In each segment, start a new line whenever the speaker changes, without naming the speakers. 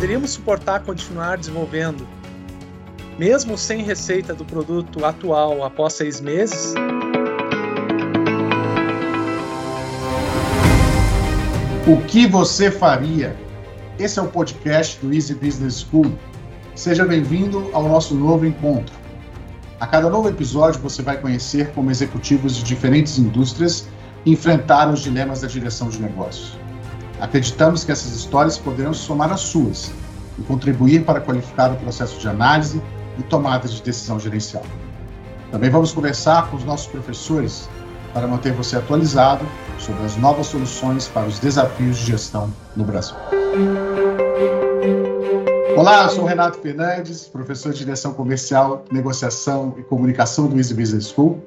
poderíamos suportar continuar desenvolvendo, mesmo sem receita do produto atual após seis meses?
O que você faria? Esse é o podcast do Easy Business School. Seja bem-vindo ao nosso novo encontro. A cada novo episódio você vai conhecer como executivos de diferentes indústrias enfrentaram os dilemas da direção de negócios. Acreditamos que essas histórias poderão somar às suas e contribuir para qualificar o processo de análise e tomada de decisão gerencial. Também vamos conversar com os nossos professores para manter você atualizado sobre as novas soluções para os desafios de gestão no Brasil. Olá, eu sou Renato Fernandes, professor de Direção Comercial, Negociação e Comunicação do Easy Business School.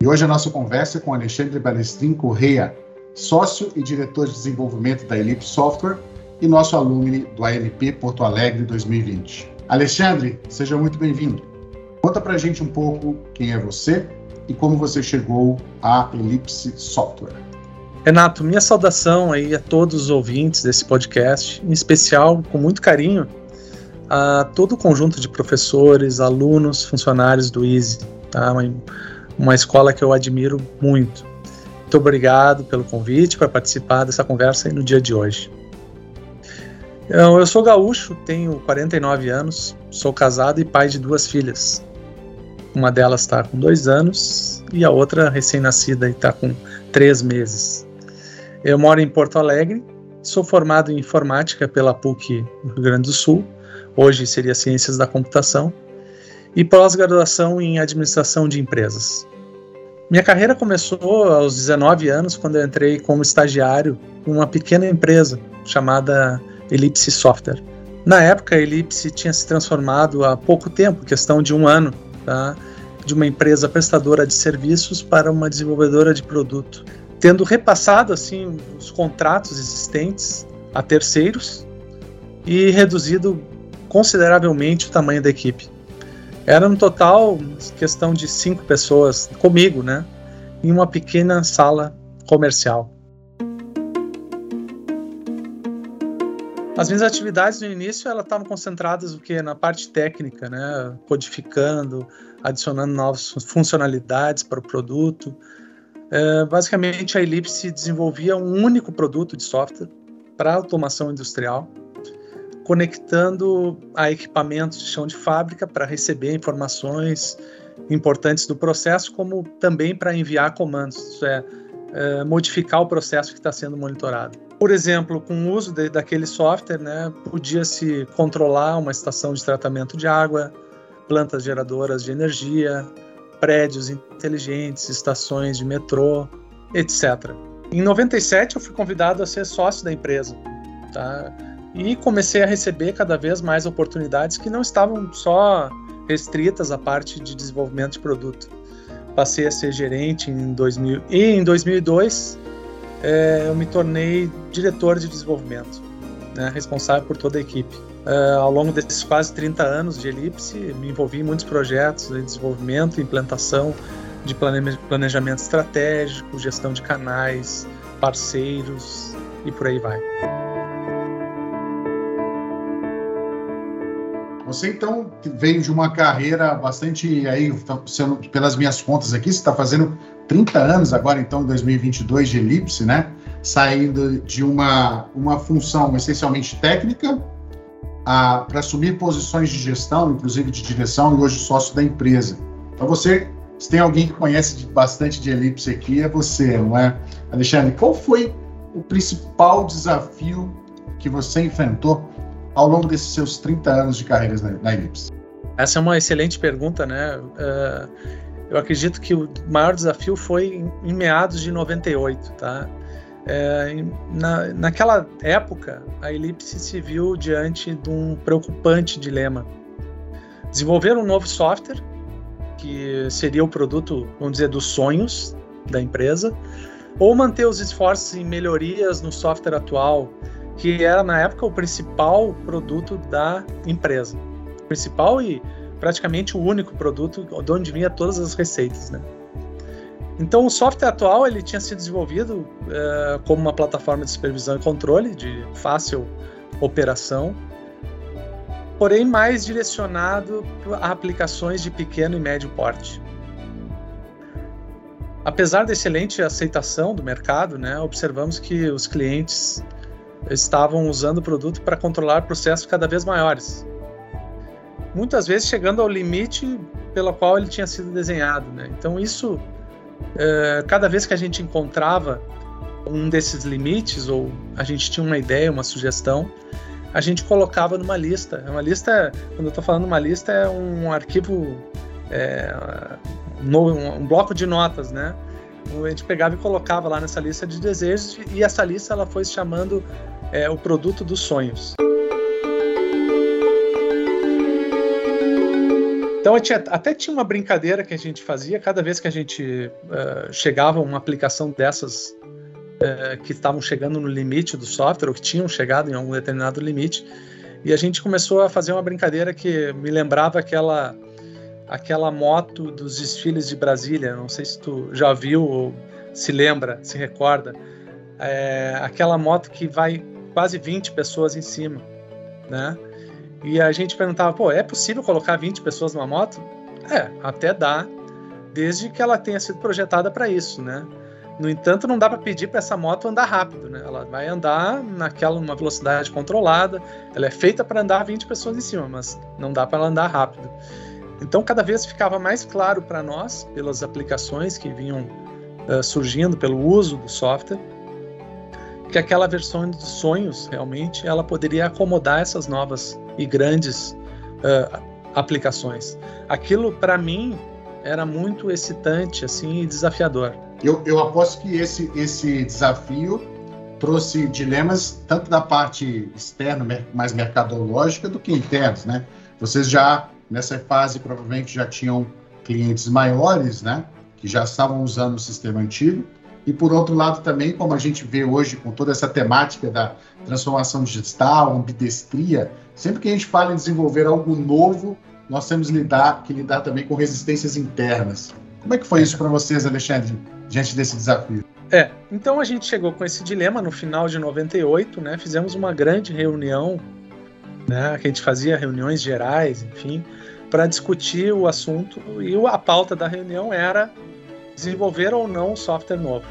E hoje a nossa conversa é com Alexandre Balestrin Correia, sócio e diretor de desenvolvimento da Elip Software e nosso alumni do ALP Porto Alegre 2020. Alexandre, seja muito bem-vindo. Conta pra gente um pouco quem é você e como você chegou à Elipse Software.
Renato, minha saudação aí a todos os ouvintes desse podcast, em especial, com muito carinho, a todo o conjunto de professores, alunos, funcionários do EASY, tá? uma, uma escola que eu admiro muito. Muito obrigado pelo convite para participar dessa conversa no dia de hoje. Eu, eu sou gaúcho, tenho 49 anos, sou casado e pai de duas filhas. Uma delas está com dois anos e a outra recém-nascida está com três meses. Eu moro em Porto Alegre, sou formado em informática pela PUC do Rio Grande do Sul, hoje seria Ciências da Computação, e pós-graduação em Administração de Empresas. Minha carreira começou aos 19 anos, quando eu entrei como estagiário em uma pequena empresa chamada Ellipse Software. Na época, a Ellipse tinha se transformado há pouco tempo, questão de um ano, tá? de uma empresa prestadora de serviços para uma desenvolvedora de produto, tendo repassado assim os contratos existentes a terceiros e reduzido consideravelmente o tamanho da equipe. Era no total questão de cinco pessoas comigo, né? Em uma pequena sala comercial. As minhas atividades no início elas estavam concentradas o que na parte técnica, né, codificando, adicionando novas funcionalidades para o produto. É, basicamente a Ellipse desenvolvia um único produto de software para automação industrial conectando a equipamentos de chão de fábrica para receber informações importantes do processo, como também para enviar comandos, isso é, é modificar o processo que está sendo monitorado. Por exemplo, com o uso de, daquele software, né, podia-se controlar uma estação de tratamento de água, plantas geradoras de energia, prédios inteligentes, estações de metrô, etc. Em 97 eu fui convidado a ser sócio da empresa, tá? E comecei a receber cada vez mais oportunidades que não estavam só restritas à parte de desenvolvimento de produto. Passei a ser gerente em 2000 e em 2002 é, eu me tornei diretor de desenvolvimento, né, responsável por toda a equipe. É, ao longo desses quase 30 anos de Elipse, me envolvi em muitos projetos de desenvolvimento implantação de planejamento estratégico, gestão de canais, parceiros e por aí vai.
Você então veio de uma carreira bastante aí, sendo, pelas minhas contas aqui, você está fazendo 30 anos agora, então, em 2022 de Elipse, né? Saindo de uma, uma função essencialmente técnica para assumir posições de gestão, inclusive de direção, e hoje sócio da empresa. Então, você, se tem alguém que conhece bastante de Elipse aqui, é você, não é? Alexandre, qual foi o principal desafio que você enfrentou ao longo desses seus 30 anos de carreira na, na Ellipse?
Essa é uma excelente pergunta, né? Uh, eu acredito que o maior desafio foi em, em meados de 98, tá? É, na, naquela época, a Ellipse se viu diante de um preocupante dilema. Desenvolver um novo software, que seria o produto, vamos dizer, dos sonhos da empresa, ou manter os esforços em melhorias no software atual, que era na época o principal produto da empresa. Principal e praticamente o único produto de onde vinha todas as receitas, né? Então o software atual ele tinha sido desenvolvido uh, como uma plataforma de supervisão e controle de fácil operação porém mais direcionado a aplicações de pequeno e médio porte. Apesar da excelente aceitação do mercado, né, observamos que os clientes estavam usando o produto para controlar processos cada vez maiores, muitas vezes chegando ao limite pelo qual ele tinha sido desenhado. Né? Então, isso, é, cada vez que a gente encontrava um desses limites, ou a gente tinha uma ideia, uma sugestão, a gente colocava numa lista. Uma lista, quando eu estou falando uma lista, é um arquivo, é, no, um bloco de notas, né? A gente pegava e colocava lá nessa lista de desejos e essa lista ela foi se chamando é, o produto dos sonhos. Então tinha, até tinha uma brincadeira que a gente fazia cada vez que a gente uh, chegava uma aplicação dessas uh, que estavam chegando no limite do software ou que tinham chegado em algum determinado limite e a gente começou a fazer uma brincadeira que me lembrava aquela aquela moto dos desfiles de Brasília. Não sei se tu já viu ou se lembra, se recorda. É, aquela moto que vai quase 20 pessoas em cima, né? E a gente perguntava, pô, é possível colocar 20 pessoas numa moto? É, até dá, desde que ela tenha sido projetada para isso, né? No entanto, não dá para pedir para essa moto andar rápido, né? Ela vai andar naquela uma velocidade controlada. Ela é feita para andar 20 pessoas em cima, mas não dá para ela andar rápido. Então, cada vez ficava mais claro para nós, pelas aplicações que vinham uh, surgindo, pelo uso do software, que aquela versão de sonhos realmente ela poderia acomodar essas novas e grandes uh, aplicações. Aquilo para mim era muito excitante assim e desafiador.
Eu, eu aposto que esse esse desafio trouxe dilemas tanto da parte externa, mais mercadológica, do que internos, né? Vocês já nessa fase provavelmente já tinham clientes maiores, né? Que já estavam usando o sistema antigo e por outro lado também, como a gente vê hoje com toda essa temática da transformação digital, ambidestria, sempre que a gente fala em desenvolver algo novo, nós temos lidar, que lidar também com resistências internas. Como é que foi isso para vocês, Alexandre, diante desse desafio?
É, então a gente chegou com esse dilema no final de 98, né? Fizemos uma grande reunião, né? Que a gente fazia reuniões gerais, enfim, para discutir o assunto e a pauta da reunião era desenvolver ou não software novo.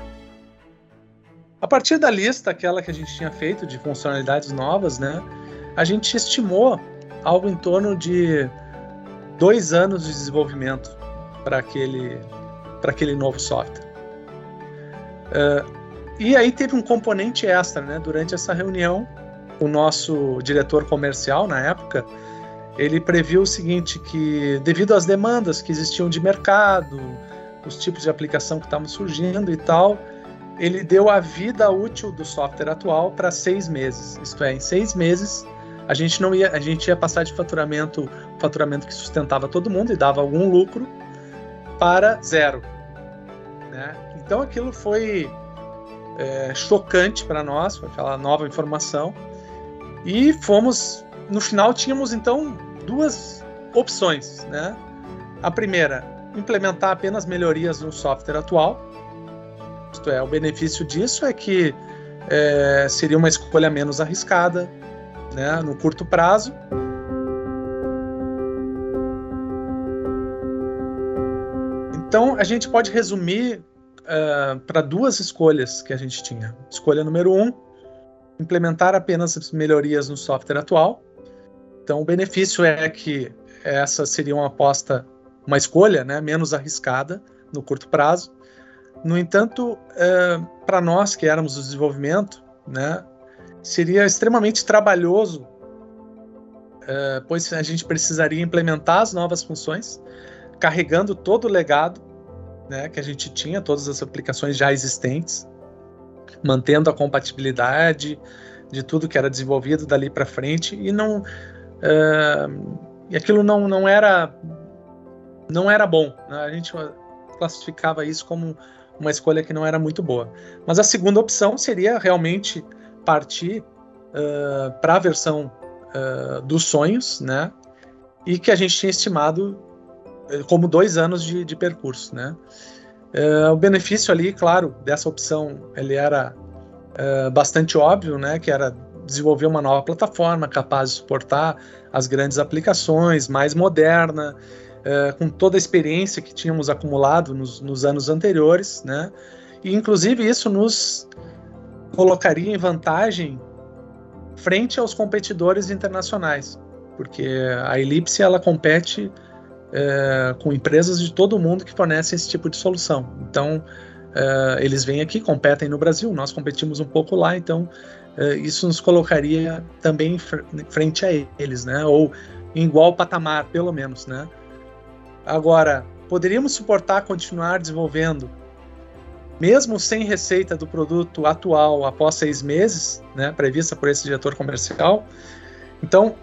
A partir da lista, aquela que a gente tinha feito de funcionalidades novas, né, a gente estimou algo em torno de dois anos de desenvolvimento para aquele, aquele novo software. Uh, e aí teve um componente extra, né? Durante essa reunião, o nosso diretor comercial na época, ele previu o seguinte, que devido às demandas que existiam de mercado, os tipos de aplicação que estavam surgindo e tal, ele deu a vida útil do software atual para seis meses. Isto é, em seis meses a gente não ia, a gente ia passar de faturamento, faturamento que sustentava todo mundo e dava algum lucro para zero. Né? Então aquilo foi é, chocante para nós, foi aquela nova informação e fomos no final tínhamos então duas opções, né? A primeira, implementar apenas melhorias no software atual isto é, o benefício disso é que é, seria uma escolha menos arriscada né, no curto prazo. Então, a gente pode resumir uh, para duas escolhas que a gente tinha. Escolha número um, implementar apenas melhorias no software atual. Então, o benefício é que essa seria uma aposta, uma escolha né, menos arriscada no curto prazo. No entanto, é, para nós que éramos o desenvolvimento, né, seria extremamente trabalhoso, é, pois a gente precisaria implementar as novas funções, carregando todo o legado né, que a gente tinha, todas as aplicações já existentes, mantendo a compatibilidade de tudo que era desenvolvido dali para frente e não é, e aquilo não, não era não era bom. Né? A gente classificava isso como uma escolha que não era muito boa. Mas a segunda opção seria realmente partir uh, para a versão uh, dos sonhos, né? E que a gente tinha estimado como dois anos de, de percurso, né? Uh, o benefício ali, claro, dessa opção, ele era bastante óbvio, né? Que era desenvolver uma nova plataforma capaz de suportar as grandes aplicações, mais moderna, é, com toda a experiência que tínhamos acumulado nos, nos anos anteriores, né? E inclusive isso nos colocaria em vantagem frente aos competidores internacionais, porque a Ellipse ela compete é, com empresas de todo mundo que fornecem esse tipo de solução. Então é, eles vêm aqui, competem no Brasil, nós competimos um pouco lá, então isso nos colocaria também frente a eles, né? Ou em igual patamar, pelo menos, né? Agora, poderíamos suportar continuar desenvolvendo mesmo sem receita do produto atual após seis meses, né, prevista por esse diretor comercial. Então,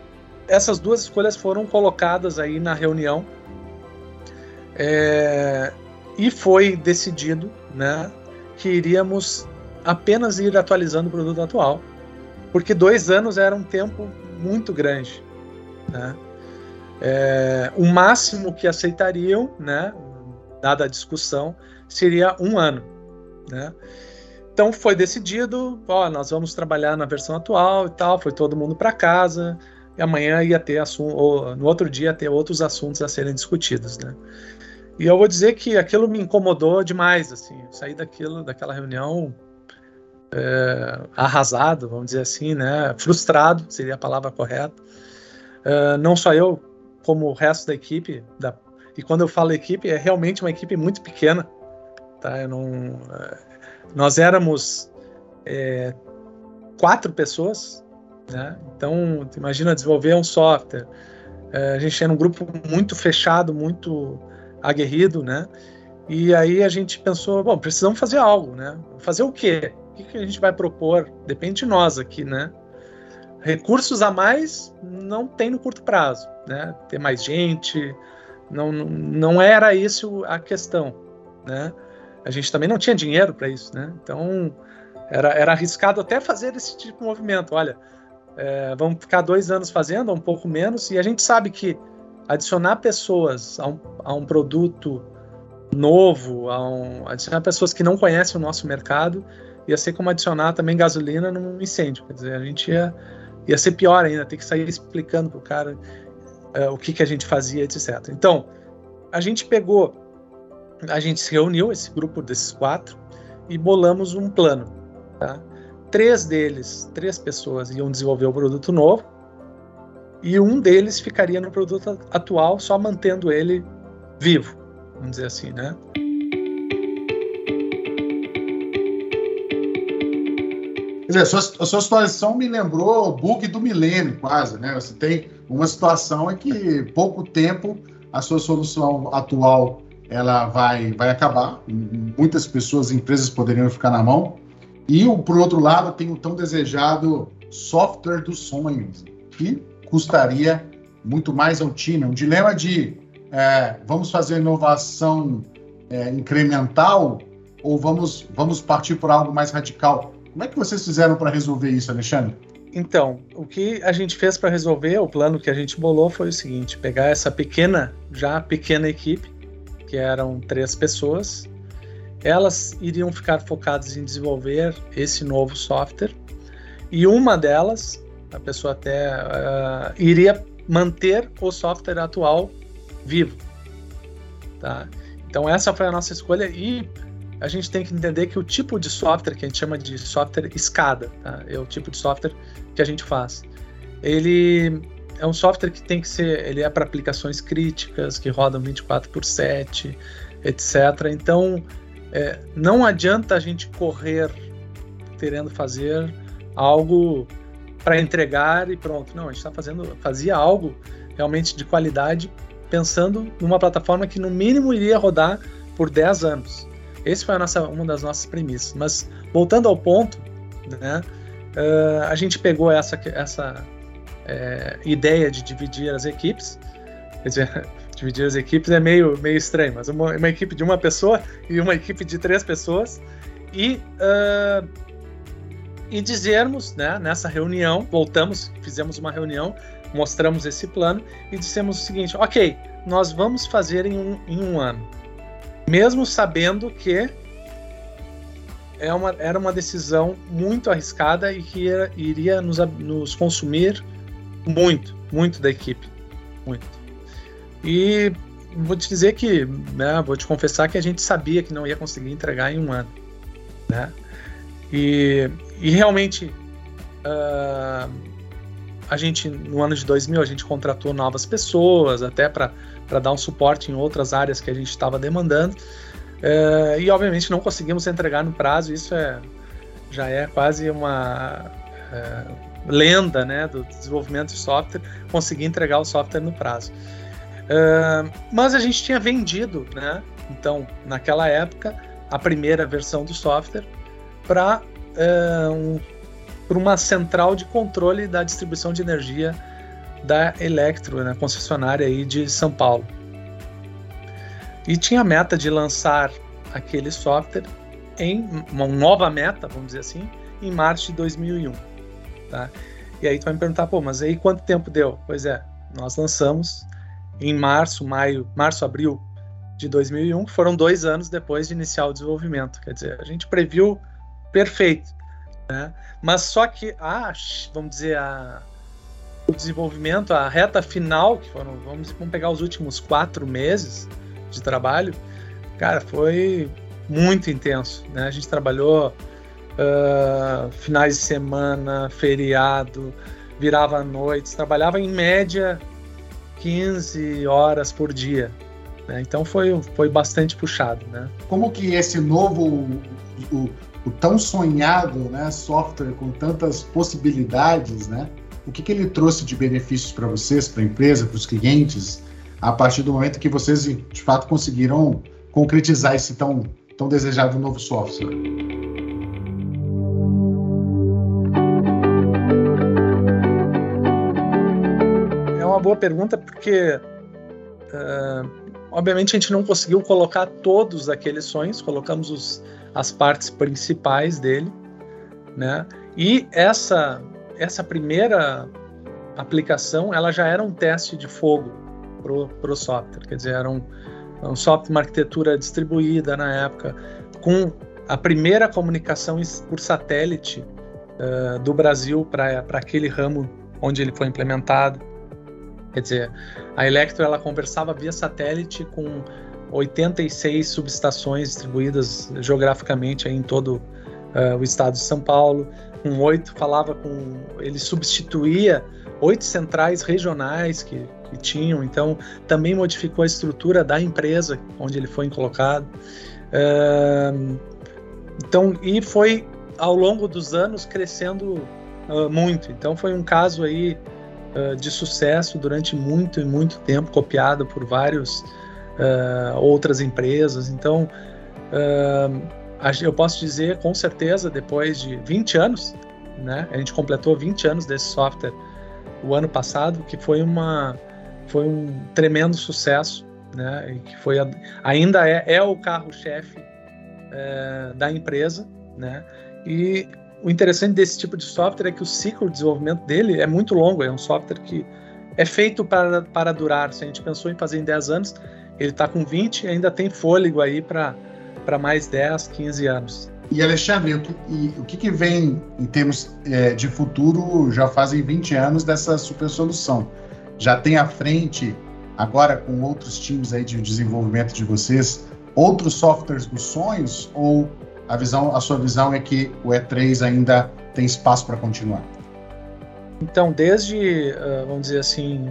essas duas escolhas foram colocadas aí na reunião é, e foi decidido né, que iríamos apenas ir atualizando o produto atual, porque dois anos era um tempo muito grande. Né? É, o máximo que aceitariam, né, dada a discussão, seria um ano. Né? Então foi decidido, ó, nós vamos trabalhar na versão atual e tal, foi todo mundo para casa, e amanhã ia ter assunto, ou no outro dia ia ter outros assuntos a serem discutidos, né? E eu vou dizer que aquilo me incomodou demais, assim, saí daquilo, daquela reunião é, arrasado, vamos dizer assim, né? Frustrado seria a palavra correta. É, não só eu, como o resto da equipe, da, e quando eu falo equipe, é realmente uma equipe muito pequena, Tá? Não, é, nós éramos é, quatro pessoas, né? então imagina desenvolver um software. É, a gente era um grupo muito fechado, muito aguerrido, né? E aí a gente pensou, bom, precisamos fazer algo, né? Fazer o quê? O que, que a gente vai propor? Depende de nós aqui, né? Recursos a mais não tem no curto prazo, né? Ter mais gente, não, não era isso a questão, né? a gente também não tinha dinheiro para isso, né? Então era, era arriscado até fazer esse tipo de movimento. Olha, é, vamos ficar dois anos fazendo, um pouco menos, e a gente sabe que adicionar pessoas a um, a um produto novo, a um, adicionar pessoas que não conhecem o nosso mercado, ia ser como adicionar também gasolina num incêndio. Quer dizer, a gente ia, ia ser pior ainda, ter que sair explicando para o cara é, o que, que a gente fazia, etc. Então, a gente pegou a gente se reuniu, esse grupo desses quatro, e bolamos um plano. Tá? Três deles, três pessoas iam desenvolver o produto novo, e um deles ficaria no produto atual, só mantendo ele vivo, vamos dizer assim, né?
Quer dizer, a sua, a sua situação me lembrou o bug do milênio, quase, né? Você tem uma situação em que pouco tempo a sua solução atual ela vai, vai acabar. Muitas pessoas, empresas poderiam ficar na mão. E, por outro lado, tem o tão desejado software dos sonhos, que custaria muito mais ao time. Um dilema de é, vamos fazer inovação é, incremental ou vamos, vamos partir por algo mais radical? Como é que vocês fizeram para resolver isso, Alexandre?
Então, o que a gente fez para resolver, o plano que a gente bolou foi o seguinte: pegar essa pequena, já pequena equipe, que eram três pessoas. Elas iriam ficar focadas em desenvolver esse novo software e uma delas, a pessoa até uh, iria manter o software atual vivo. Tá? Então essa foi a nossa escolha e a gente tem que entender que o tipo de software que a gente chama de software escada, tá? é o tipo de software que a gente faz. Ele é um software que tem que ser, ele é para aplicações críticas, que rodam 24 por 7, etc. Então, é, não adianta a gente correr querendo fazer algo para entregar e pronto. Não, a gente está fazendo, fazia algo realmente de qualidade, pensando numa plataforma que no mínimo iria rodar por 10 anos. Esse foi nossa, uma das nossas premissas. Mas voltando ao ponto, né, uh, a gente pegou essa, essa é, ideia de dividir as equipes. Quer dizer, dividir as equipes é meio, meio estranho, mas uma, uma equipe de uma pessoa e uma equipe de três pessoas. E, uh, e dizermos, né, nessa reunião, voltamos, fizemos uma reunião, mostramos esse plano e dissemos o seguinte: ok, nós vamos fazer em um, em um ano, mesmo sabendo que é uma, era uma decisão muito arriscada e que ia, iria nos, nos consumir muito, muito da equipe, muito. E vou te dizer que, né, vou te confessar que a gente sabia que não ia conseguir entregar em um ano, né? E, e realmente uh, a gente no ano de 2000 a gente contratou novas pessoas até para dar um suporte em outras áreas que a gente estava demandando uh, e obviamente não conseguimos entregar no prazo. Isso é já é quase uma uh, lenda, né, do desenvolvimento de software conseguir entregar o software no prazo. Uh, mas a gente tinha vendido, né? Então, naquela época, a primeira versão do software para uh, um, uma central de controle da distribuição de energia da Electro, né, concessionária aí de São Paulo. E tinha a meta de lançar aquele software em uma nova meta, vamos dizer assim, em março de 2001. Tá? E aí tu vai me perguntar, pô, mas aí quanto tempo deu? Pois é, nós lançamos em março, maio, março, abril de 2001, que foram dois anos depois de iniciar o desenvolvimento. Quer dizer, a gente previu perfeito, né? Mas só que a, vamos dizer, a, o desenvolvimento, a reta final, que foram, vamos, vamos pegar os últimos quatro meses de trabalho, cara, foi muito intenso, né? A gente trabalhou uh, finais de semana, feriado, virava noites, trabalhava em média 15 horas por dia. Né? Então foi, foi bastante puxado. Né?
Como que esse novo, o, o tão sonhado né, software com tantas possibilidades, né? o que, que ele trouxe de benefícios para vocês, para a empresa, para os clientes, a partir do momento que vocês de fato conseguiram concretizar esse tão, tão desejado novo software?
boa pergunta, porque uh, obviamente a gente não conseguiu colocar todos aqueles sonhos, colocamos os, as partes principais dele, né? E essa essa primeira aplicação, ela já era um teste de fogo pro, pro software, quer dizer, era um, um software, uma arquitetura distribuída na época, com a primeira comunicação por satélite uh, do Brasil para aquele ramo onde ele foi implementado. Quer dizer, a Electro ela conversava via satélite com 86 subestações distribuídas geograficamente em todo uh, o estado de São Paulo. Com oito falava com, ele substituía oito centrais regionais que, que tinham. Então também modificou a estrutura da empresa onde ele foi colocado. Uh, então e foi ao longo dos anos crescendo uh, muito. Então foi um caso aí de sucesso durante muito e muito tempo, copiado por várias uh, outras empresas. Então, uh, eu posso dizer com certeza, depois de 20 anos, né, a gente completou 20 anos desse software o ano passado, que foi, uma, foi um tremendo sucesso, né, e que foi ainda é, é o carro-chefe é, da empresa, né, e o interessante desse tipo de software é que o ciclo de desenvolvimento dele é muito longo, é um software que é feito para, para durar. Se a gente pensou em fazer em 10 anos, ele está com 20 e ainda tem fôlego aí para mais 10, 15 anos.
E Alexandre, o que, e, o que, que vem em termos é, de futuro? Já fazem 20 anos dessa super solução. Já tem à frente, agora com outros times aí de desenvolvimento de vocês, outros softwares dos sonhos? Ou a visão, a sua visão é que o E3 ainda tem espaço para continuar?
Então, desde, uh, vamos dizer assim,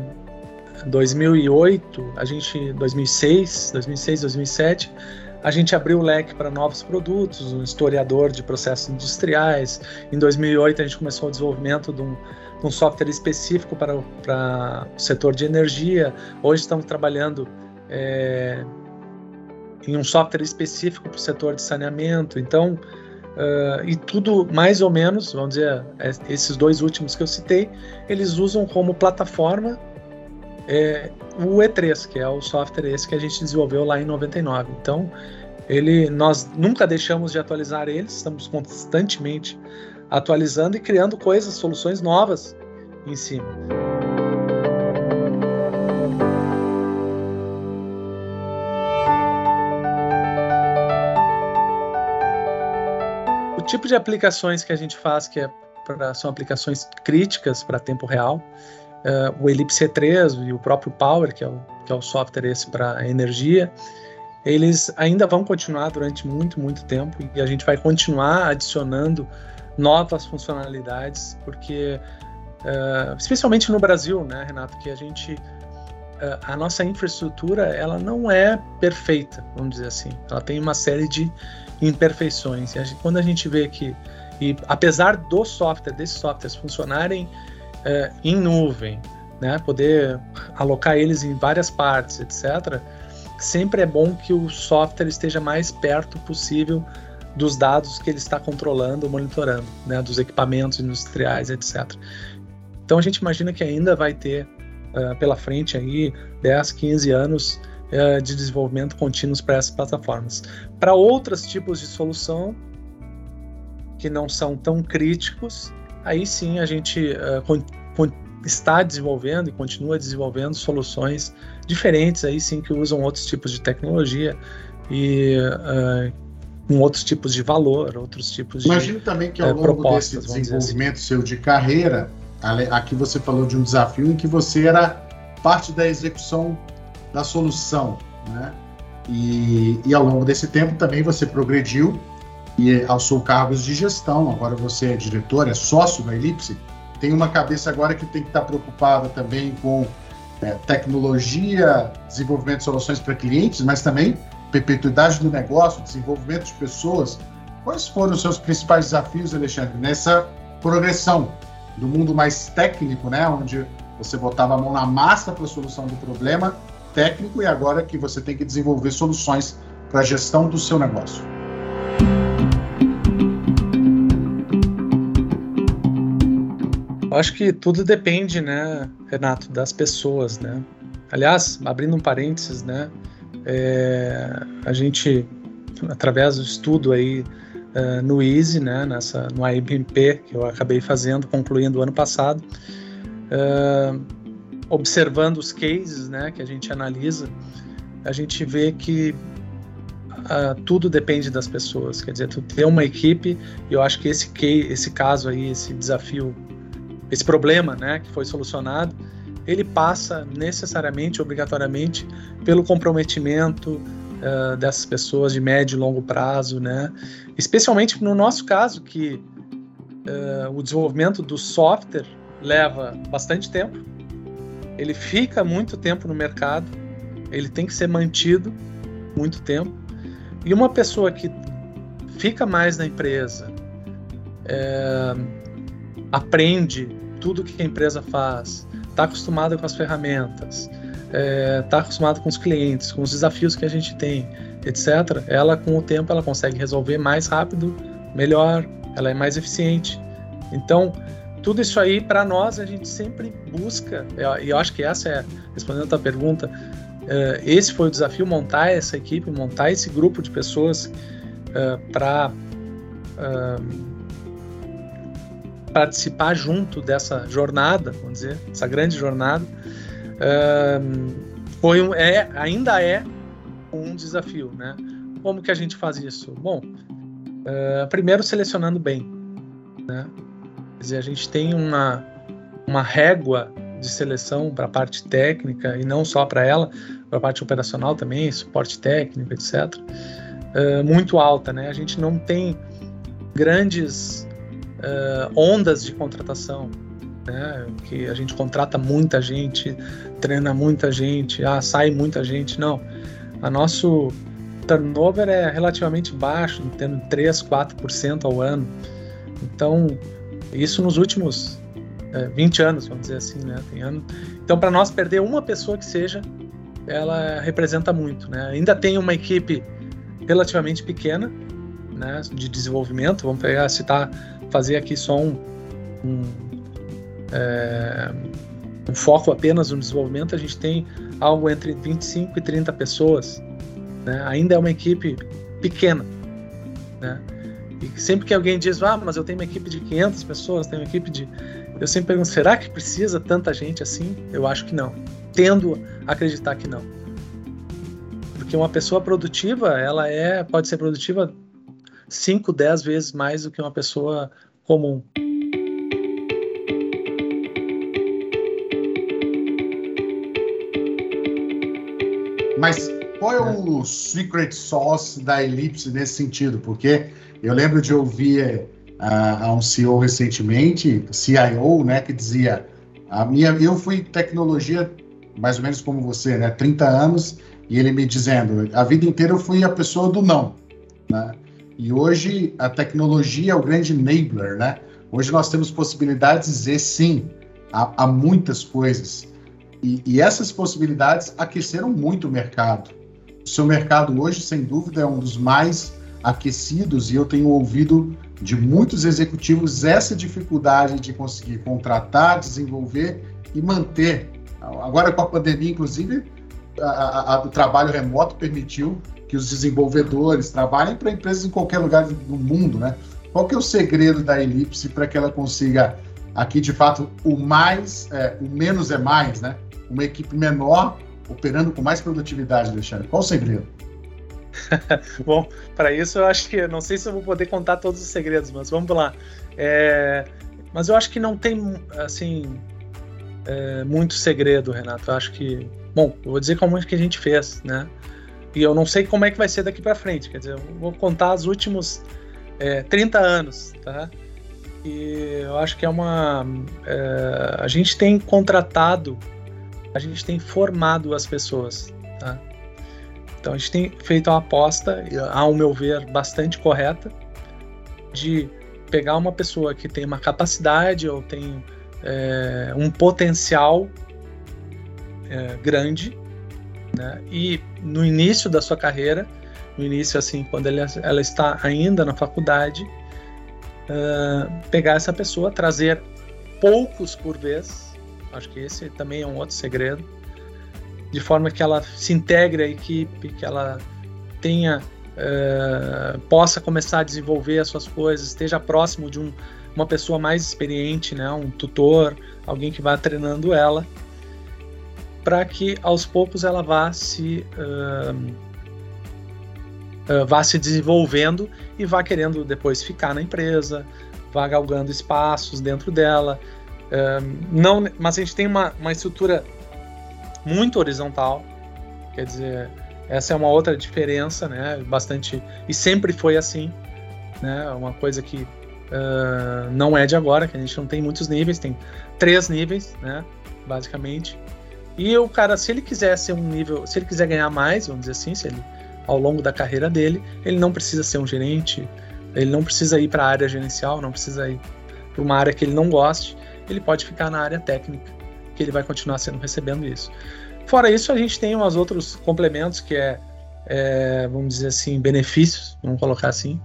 2008, a gente, 2006, 2006, 2007, a gente abriu o leque para novos produtos, um historiador de processos industriais. Em 2008, a gente começou o desenvolvimento de um, de um software específico para, para o setor de energia. Hoje estamos trabalhando é, em um software específico para o setor de saneamento. Então, uh, e tudo mais ou menos, vamos dizer, é, esses dois últimos que eu citei, eles usam como plataforma é, o E3, que é o software esse que a gente desenvolveu lá em 99. Então, ele, nós nunca deixamos de atualizar eles, estamos constantemente atualizando e criando coisas, soluções novas em cima. tipo de aplicações que a gente faz que é pra, são aplicações críticas para tempo real. Uh, o Ellipse E3 e o próprio Power, que é o, que é o software esse para energia, eles ainda vão continuar durante muito, muito tempo e a gente vai continuar adicionando novas funcionalidades, porque uh, especialmente no Brasil, né, Renato, que a gente uh, a nossa infraestrutura ela não é perfeita, vamos dizer assim. Ela tem uma série de imperfeições. E a gente, quando a gente vê que e apesar do software, desses softwares funcionarem uh, em nuvem, né, poder alocar eles em várias partes, etc., sempre é bom que o software esteja mais perto possível dos dados que ele está controlando, monitorando, né, dos equipamentos industriais, etc. Então a gente imagina que ainda vai ter uh, pela frente aí 10, 15 anos uh, de desenvolvimento contínuos para essas plataformas. Para outros tipos de solução que não são tão críticos, aí sim a gente uh, está desenvolvendo e continua desenvolvendo soluções diferentes aí sim que usam outros tipos de tecnologia e uh, com outros tipos de valor, outros tipos
Imagino de também que ao uh, longo desse assim. desenvolvimento assim. seu de carreira, aqui você falou de um desafio em que você era parte da execução da solução, né? E, e ao longo desse tempo também você progrediu e alçou cargos de gestão. Agora você é diretor, é sócio da Elipse. Tem uma cabeça agora que tem que estar preocupada também com é, tecnologia, desenvolvimento de soluções para clientes, mas também perpetuidade do negócio, desenvolvimento de pessoas. Quais foram os seus principais desafios, Alexandre, nessa progressão do mundo mais técnico, né, onde você botava a mão na massa para a solução do problema técnico e agora que você tem que desenvolver soluções para a gestão do seu negócio?
Eu acho que tudo depende, né, Renato, das pessoas, né? Aliás, abrindo um parênteses, né, é, a gente, através do estudo aí uh, no EASY, né, nessa, no IBMP, que eu acabei fazendo, concluindo ano passado, uh, observando os cases, né, que a gente analisa, a gente vê que uh, tudo depende das pessoas. Quer dizer, tu ter uma equipe, eu acho que esse, esse caso aí, esse desafio esse problema, né, que foi solucionado, ele passa necessariamente, obrigatoriamente, pelo comprometimento uh, dessas pessoas de médio e longo prazo, né? Especialmente no nosso caso, que uh, o desenvolvimento do software leva bastante tempo, ele fica muito tempo no mercado, ele tem que ser mantido muito tempo, e uma pessoa que fica mais na empresa, é, aprende tudo que a empresa faz, está acostumada com as ferramentas, está é, tá acostumada com os clientes, com os desafios que a gente tem, etc. Ela, com o tempo, ela consegue resolver mais rápido, melhor, ela é mais eficiente. Então, tudo isso aí, para nós, a gente sempre busca, e eu acho que essa é, respondendo a tua pergunta, é, esse foi o desafio, montar essa equipe, montar esse grupo de pessoas é, para participar junto dessa jornada, vamos dizer, essa grande jornada, foi um, é, ainda é um desafio, né? Como que a gente faz isso? Bom, primeiro selecionando bem, né? Quer dizer, a gente tem uma, uma régua de seleção para a parte técnica e não só para ela, para a parte operacional também, suporte técnico, etc. Uh, muito alta, né? A gente não tem grandes uh, ondas de contratação, né? Que a gente contrata muita gente, treina muita gente, ah, sai muita gente. Não. A nosso turnover é relativamente baixo, tendo 3, 4% ao ano. Então, isso nos últimos é, 20 anos, vamos dizer assim, né? Tem ano. Então, para nós perder uma pessoa que seja, ela representa muito, né? Ainda tem uma equipe relativamente pequena, né, de desenvolvimento. Vamos pegar, citar fazer aqui só um, um, é, um foco apenas no desenvolvimento, a gente tem algo entre 25 e 30 pessoas. Né? Ainda é uma equipe pequena. Né? E sempre que alguém diz, ah, mas eu tenho uma equipe de 500 pessoas, tenho uma equipe de. Eu sempre pergunto, será que precisa tanta gente assim? Eu acho que não. Tendo a acreditar que não. Porque uma pessoa produtiva, ela é pode ser produtiva 5, 10 vezes mais do que uma pessoa comum.
Mas qual é o secret sauce da Elipse nesse sentido? Porque eu lembro de ouvir uh, a um CEO recentemente, CIO, né, que dizia a minha, eu fui tecnologia mais ou menos como você, né, 30 anos, e ele me dizendo, a vida inteira eu fui a pessoa do não, né? E hoje a tecnologia é o grande enabler, né? Hoje nós temos possibilidades de dizer sim a, a muitas coisas. E, e, essas possibilidades aqueceram muito o mercado. O seu mercado hoje, sem dúvida, é um dos mais aquecidos e eu tenho ouvido de muitos executivos essa dificuldade de conseguir contratar, desenvolver e manter. Agora, com a pandemia, inclusive, a, a, o trabalho remoto permitiu que os desenvolvedores trabalhem para empresas em qualquer lugar do mundo, né? Qual que é o segredo da Elipse para que ela consiga aqui, de fato, o mais, é, o menos é mais, né? Uma equipe menor operando com mais produtividade, Alexandre. Qual o segredo?
Bom, para isso eu acho que não sei se eu vou poder contar todos os segredos, mas vamos lá. É, mas eu acho que não tem assim é, muito segredo, Renato. Eu acho que, bom, eu vou dizer como é que a gente fez, né? E eu não sei como é que vai ser daqui para frente. Quer dizer, eu vou contar os últimos é, 30 anos, tá? E eu acho que é uma. É, a gente tem contratado, a gente tem formado as pessoas, tá? Então a gente tem feito uma aposta, ao meu ver, bastante correta, de pegar uma pessoa que tem uma capacidade ou tem é, um potencial é, grande, né? e no início da sua carreira, no início assim, quando ela, está ainda na faculdade, uh, pegar essa pessoa, trazer poucos por vez, acho que esse também é um outro segredo, de forma que ela se integre à equipe, que ela tenha uh, possa começar a desenvolver as suas coisas, esteja próximo de um, uma pessoa mais experiente, né, um tutor, alguém que vá treinando ela, para que aos poucos ela vá se uh, uh, vá se desenvolvendo e vá querendo depois ficar na empresa, vá galgando espaços dentro dela. não, mas a gente tem uma, uma estrutura muito horizontal. Quer dizer, essa é uma outra diferença, né? Bastante e sempre foi assim, né? Uma coisa que uh, não é de agora, que a gente não tem muitos níveis, tem três níveis, né? Basicamente. E o cara, se ele quiser ser um nível, se ele quiser ganhar mais, vamos dizer assim, se ele ao longo da carreira dele, ele não precisa ser um gerente, ele não precisa ir para a área gerencial, não precisa ir para uma área que ele não goste, ele pode ficar na área técnica que ele vai continuar sendo recebendo isso. Fora isso, a gente tem uns outros complementos que é, é, vamos dizer assim, benefícios, vamos colocar assim,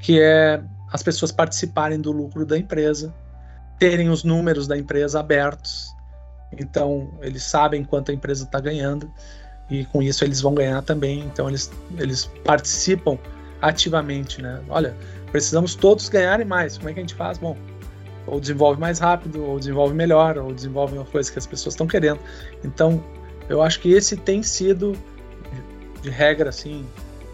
que é as pessoas participarem do lucro da empresa, terem os números da empresa abertos, então eles sabem quanto a empresa está ganhando e com isso eles vão ganhar também, então eles, eles participam ativamente, né? Olha, precisamos todos ganharem mais, como é que a gente faz? Bom, ou desenvolve mais rápido, ou desenvolve melhor, ou desenvolve uma coisa que as pessoas estão querendo. Então, eu acho que esse tem sido, de regra, assim,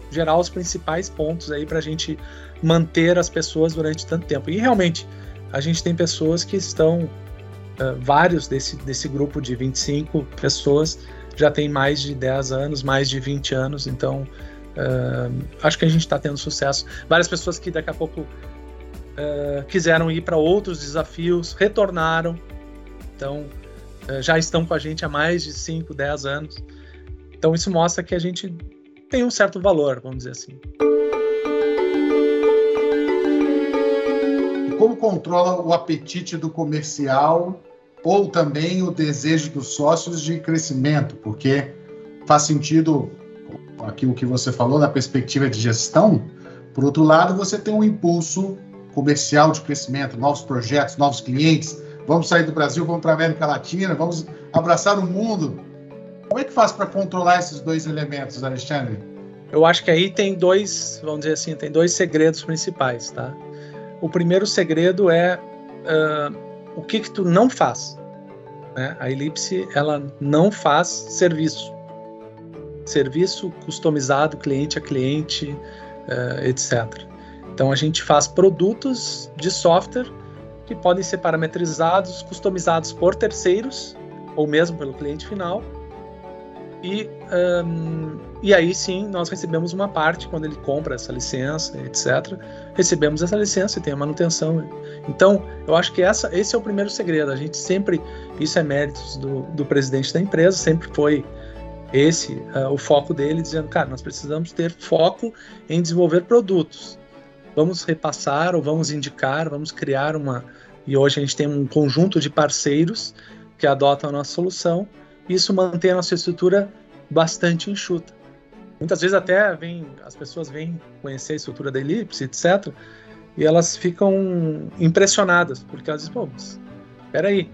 gerar os principais pontos aí para a gente manter as pessoas durante tanto tempo. E realmente, a gente tem pessoas que estão, uh, vários desse, desse grupo de 25 pessoas já tem mais de 10 anos, mais de 20 anos, então uh, acho que a gente está tendo sucesso. Várias pessoas que daqui a pouco uh, quiseram ir para outros desafios, retornaram, então uh, já estão com a gente há mais de 5, 10 anos. Então isso mostra que a gente tem um certo valor, vamos dizer assim.
Como controla o apetite do comercial ou também o desejo dos sócios de crescimento? Porque faz sentido aqui o que você falou na perspectiva de gestão. Por outro lado, você tem um impulso comercial de crescimento, novos projetos, novos clientes. Vamos sair do Brasil, vamos para a América Latina, vamos abraçar o mundo. Como é que faz para controlar esses dois elementos, Alexandre?
Eu acho que aí tem dois, vamos dizer assim, tem dois segredos principais, tá? O primeiro segredo é uh, o que que tu não faz. Né? A Elipse ela não faz serviço, serviço customizado cliente a cliente, uh, etc. Então a gente faz produtos de software que podem ser parametrizados, customizados por terceiros ou mesmo pelo cliente final. E, um, e aí sim nós recebemos uma parte quando ele compra essa licença, etc. Recebemos essa licença e tem a manutenção. Então eu acho que essa, esse é o primeiro segredo. A gente sempre, isso é méritos do, do presidente da empresa, sempre foi esse uh, o foco dele, dizendo, cara, nós precisamos ter foco em desenvolver produtos vamos repassar ou vamos indicar, vamos criar uma. E hoje a gente tem um conjunto de parceiros que adotam a nossa solução. Isso mantém a nossa estrutura bastante enxuta. Muitas vezes até vem, as pessoas vêm conhecer a estrutura da Elipse, etc. E elas ficam impressionadas, porque elas dizem, pô, mas, peraí,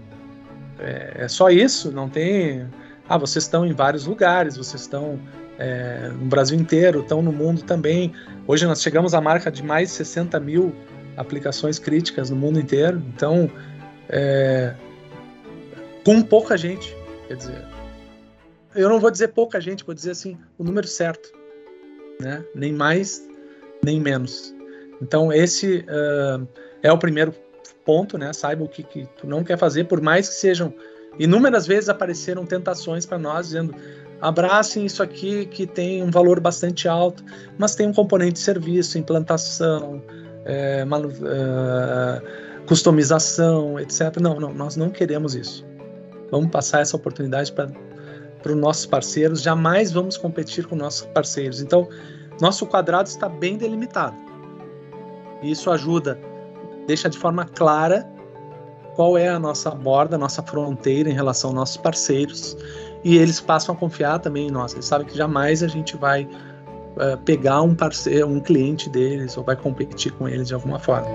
é, é só isso? Não tem... Ah, vocês estão em vários lugares, vocês estão é, no Brasil inteiro, estão no mundo também. Hoje nós chegamos à marca de mais de 60 mil aplicações críticas no mundo inteiro. Então, é, com pouca gente, quer dizer, eu não vou dizer pouca gente, vou dizer assim o número certo, né? Nem mais, nem menos. Então esse uh, é o primeiro ponto, né? Saiba o que, que tu não quer fazer, por mais que sejam inúmeras vezes apareceram tentações para nós dizendo abracem isso aqui que tem um valor bastante alto, mas tem um componente de serviço, implantação, é, é, customização, etc. Não, não, nós não queremos isso. Vamos passar essa oportunidade para os nossos parceiros, jamais vamos competir com nossos parceiros. Então, nosso quadrado está bem delimitado. Isso ajuda, deixa de forma clara qual é a nossa borda, a nossa fronteira em relação aos nossos parceiros e eles passam a confiar também em nós. Eles sabem que jamais a gente vai uh, pegar um parceiro, um cliente deles ou vai competir com eles de alguma forma.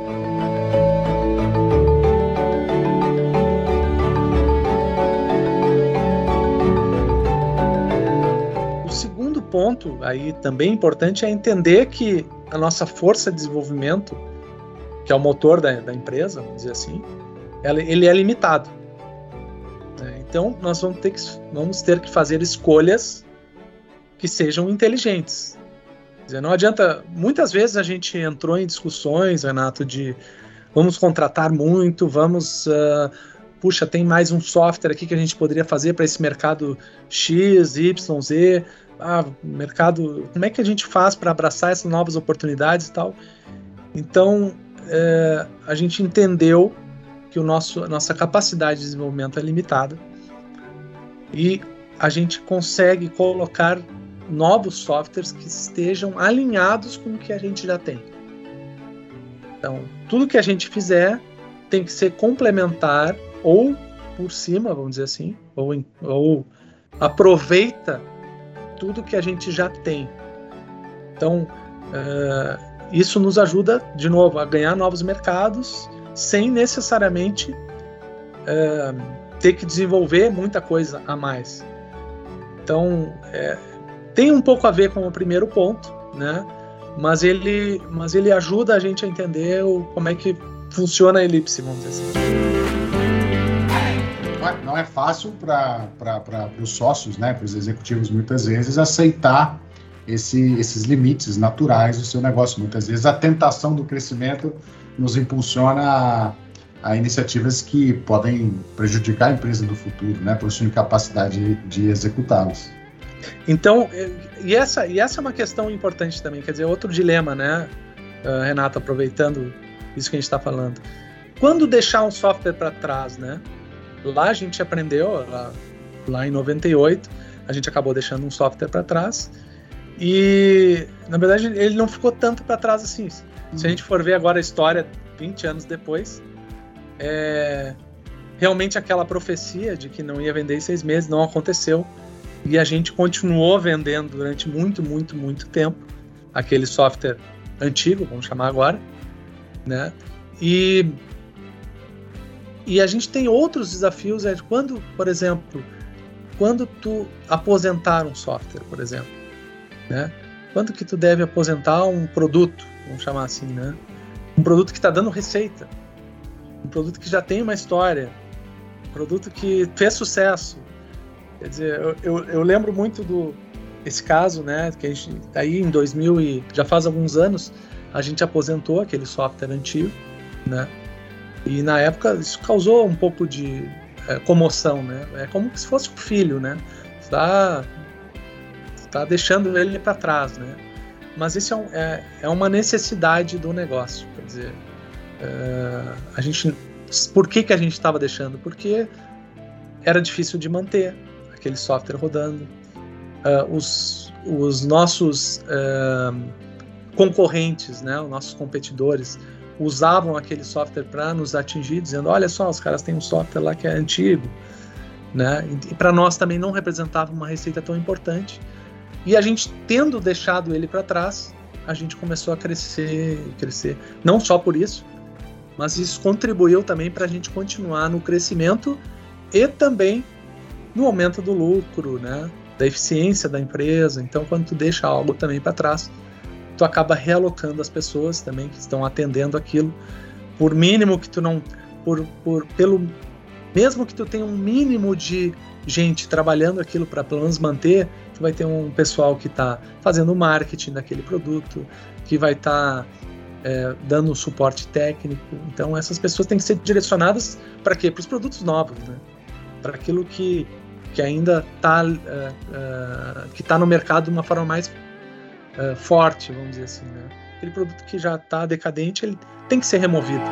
Ponto aí também importante é entender que a nossa força de desenvolvimento, que é o motor da, da empresa, vamos dizer assim, ela, ele é limitado. Então, nós vamos ter que, vamos ter que fazer escolhas que sejam inteligentes. Dizer, não adianta. Muitas vezes a gente entrou em discussões, Renato, de vamos contratar muito, vamos. Uh, puxa, tem mais um software aqui que a gente poderia fazer para esse mercado X, Y, Z. Ah, mercado. Como é que a gente faz para abraçar essas novas oportunidades e tal? Então, uh, a gente entendeu que o nosso, a nossa capacidade de desenvolvimento é limitada e a gente consegue colocar novos softwares que estejam alinhados com o que a gente já tem. Então, tudo que a gente fizer tem que ser complementar ou por cima, vamos dizer assim, ou, ou aproveita tudo que a gente já tem. Então, uh, isso nos ajuda, de novo, a ganhar novos mercados sem necessariamente uh, ter que desenvolver muita coisa a mais. Então, é, tem um pouco a ver com o primeiro ponto, né? Mas ele, mas ele ajuda a gente a entender o, como é que funciona a elipse, vamos dizer assim.
Não é, é fácil para os sócios, né, para os executivos, muitas vezes, aceitar esse, esses limites naturais do seu negócio. Muitas vezes a tentação do crescimento nos impulsiona a a iniciativas que podem prejudicar a empresa do futuro, né, por sua incapacidade de executá-las.
Então, e essa, e essa é uma questão importante também, quer dizer, outro dilema, né, uh, Renato, aproveitando isso que a gente está falando. Quando deixar um software para trás, né? Lá a gente aprendeu, lá, lá em 98, a gente acabou deixando um software para trás e, na verdade, ele não ficou tanto para trás assim. Se a uhum. gente for ver agora a história 20 anos depois, é, realmente aquela profecia de que não ia vender em seis meses não aconteceu. E a gente continuou vendendo durante muito, muito, muito tempo aquele software antigo, vamos chamar agora, né? E, e a gente tem outros desafios, é quando, por exemplo, quando tu aposentar um software, por exemplo, né? Quando que tu deve aposentar um produto, vamos chamar assim, né? Um produto que está dando receita, um produto que já tem uma história, um produto que fez sucesso. Quer dizer, eu, eu, eu lembro muito do esse caso, né, que a gente aí em 2000 e já faz alguns anos, a gente aposentou aquele software antigo, né? E na época isso causou um pouco de é, comoção, né? É como se fosse um filho, né? Está tá deixando ele para trás, né? Mas isso é, um, é, é, uma necessidade do negócio, quer dizer, é, a gente, por que que a gente estava deixando? Porque era difícil de manter aquele software rodando, uh, os, os nossos uh, concorrentes, né, os nossos competidores, usavam aquele software para nos atingir, dizendo: olha só, os caras têm um software lá que é antigo. Né? E para nós também não representava uma receita tão importante. E a gente tendo deixado ele para trás, a gente começou a crescer, crescer. Não só por isso, mas isso contribuiu também para a gente continuar no crescimento e também no aumento do lucro, né? Da eficiência da empresa. Então, quando tu deixa algo também para trás, tu acaba realocando as pessoas também que estão atendendo aquilo. Por mínimo que tu não, por, por pelo mesmo que tu tenha um mínimo de gente trabalhando aquilo para pelo menos manter, tu vai ter um pessoal que está fazendo marketing daquele produto, que vai estar tá, é, dando suporte técnico. Então essas pessoas têm que ser direcionadas para quê? Para os produtos novos, né? Para aquilo que que ainda está uh, uh, que tá no mercado de uma forma mais uh, forte, vamos dizer assim. Né? Aquele produto que já está decadente, ele tem que ser removido.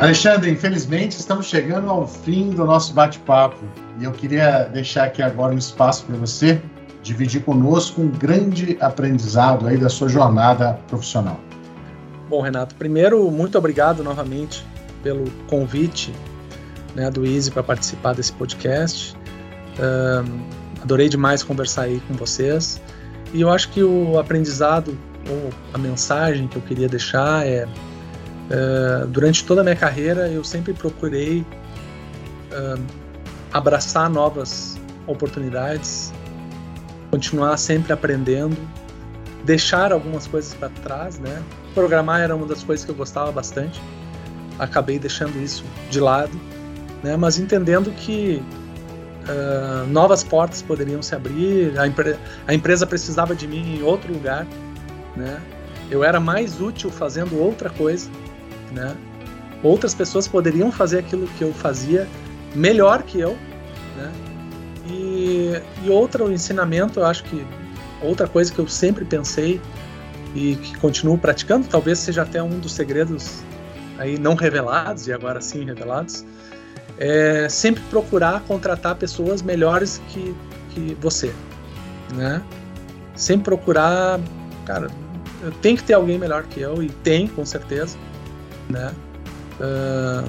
Alexandre, infelizmente estamos chegando ao fim do nosso bate-papo e eu queria deixar aqui agora um espaço para você dividir conosco um grande aprendizado aí da sua jornada profissional.
Bom, Renato, primeiro, muito obrigado novamente pelo convite né, do Easy para participar desse podcast. Um, adorei demais conversar aí com vocês. E eu acho que o aprendizado ou a mensagem que eu queria deixar é: uh, durante toda a minha carreira, eu sempre procurei uh, abraçar novas oportunidades, continuar sempre aprendendo, deixar algumas coisas para trás, né? Programar era uma das coisas que eu gostava bastante acabei deixando isso de lado, né? mas entendendo que uh, novas portas poderiam se abrir, a, empre a, empresa precisava de mim em outro lugar, né? eu era mais útil fazendo outra coisa, né? outras pessoas poderiam fazer aquilo que eu fazia melhor que eu, né? e, e outro ensinamento, eu acho que outra coisa que eu sempre pensei e que continuo praticando, talvez seja até um dos segredos aí não revelados e agora sim revelados, é sempre procurar contratar pessoas melhores que, que você, né? Sempre procurar, cara, tem que ter alguém melhor que eu e tem com certeza, né? Uh,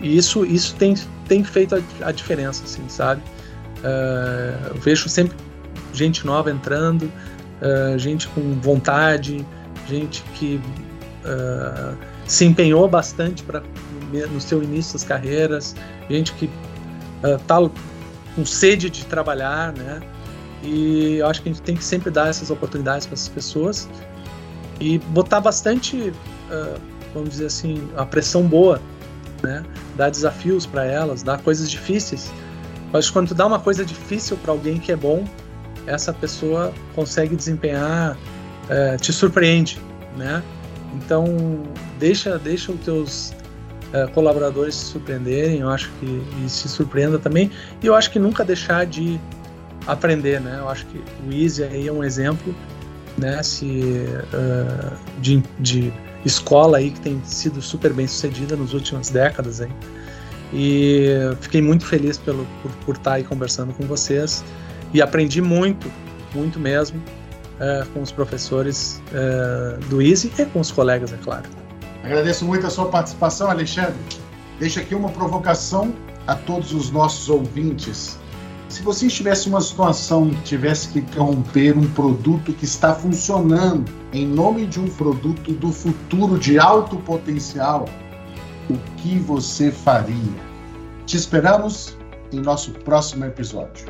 isso isso tem tem feito a, a diferença, assim, sabe? Uh, eu vejo sempre gente nova entrando, uh, gente com vontade, gente que uh, se empenhou bastante para no seu início das carreiras, gente que está uh, com sede de trabalhar, né? E eu acho que a gente tem que sempre dar essas oportunidades para essas pessoas e botar bastante, uh, vamos dizer assim, a pressão boa, né? Dar desafios para elas, dar coisas difíceis. Eu acho que quando tu dá uma coisa difícil para alguém que é bom, essa pessoa consegue desempenhar, uh, te surpreende, né? Então, deixa, deixa os teus uh, colaboradores se surpreenderem, eu acho que e se surpreenda também. E eu acho que nunca deixar de aprender, né? Eu acho que o Easy aí é um exemplo, né? Se, uh, de, de escola aí que tem sido super bem sucedida nas últimas décadas aí. E fiquei muito feliz pelo, por, por estar aí conversando com vocês e aprendi muito, muito mesmo é, com os professores é, do Easy e com os colegas, é claro.
Agradeço muito a sua participação, Alexandre. Deixa aqui uma provocação a todos os nossos ouvintes. Se você estivesse em uma situação tivesse que interromper um produto que está funcionando em nome de um produto do futuro de alto potencial, o que você faria? Te esperamos em nosso próximo episódio.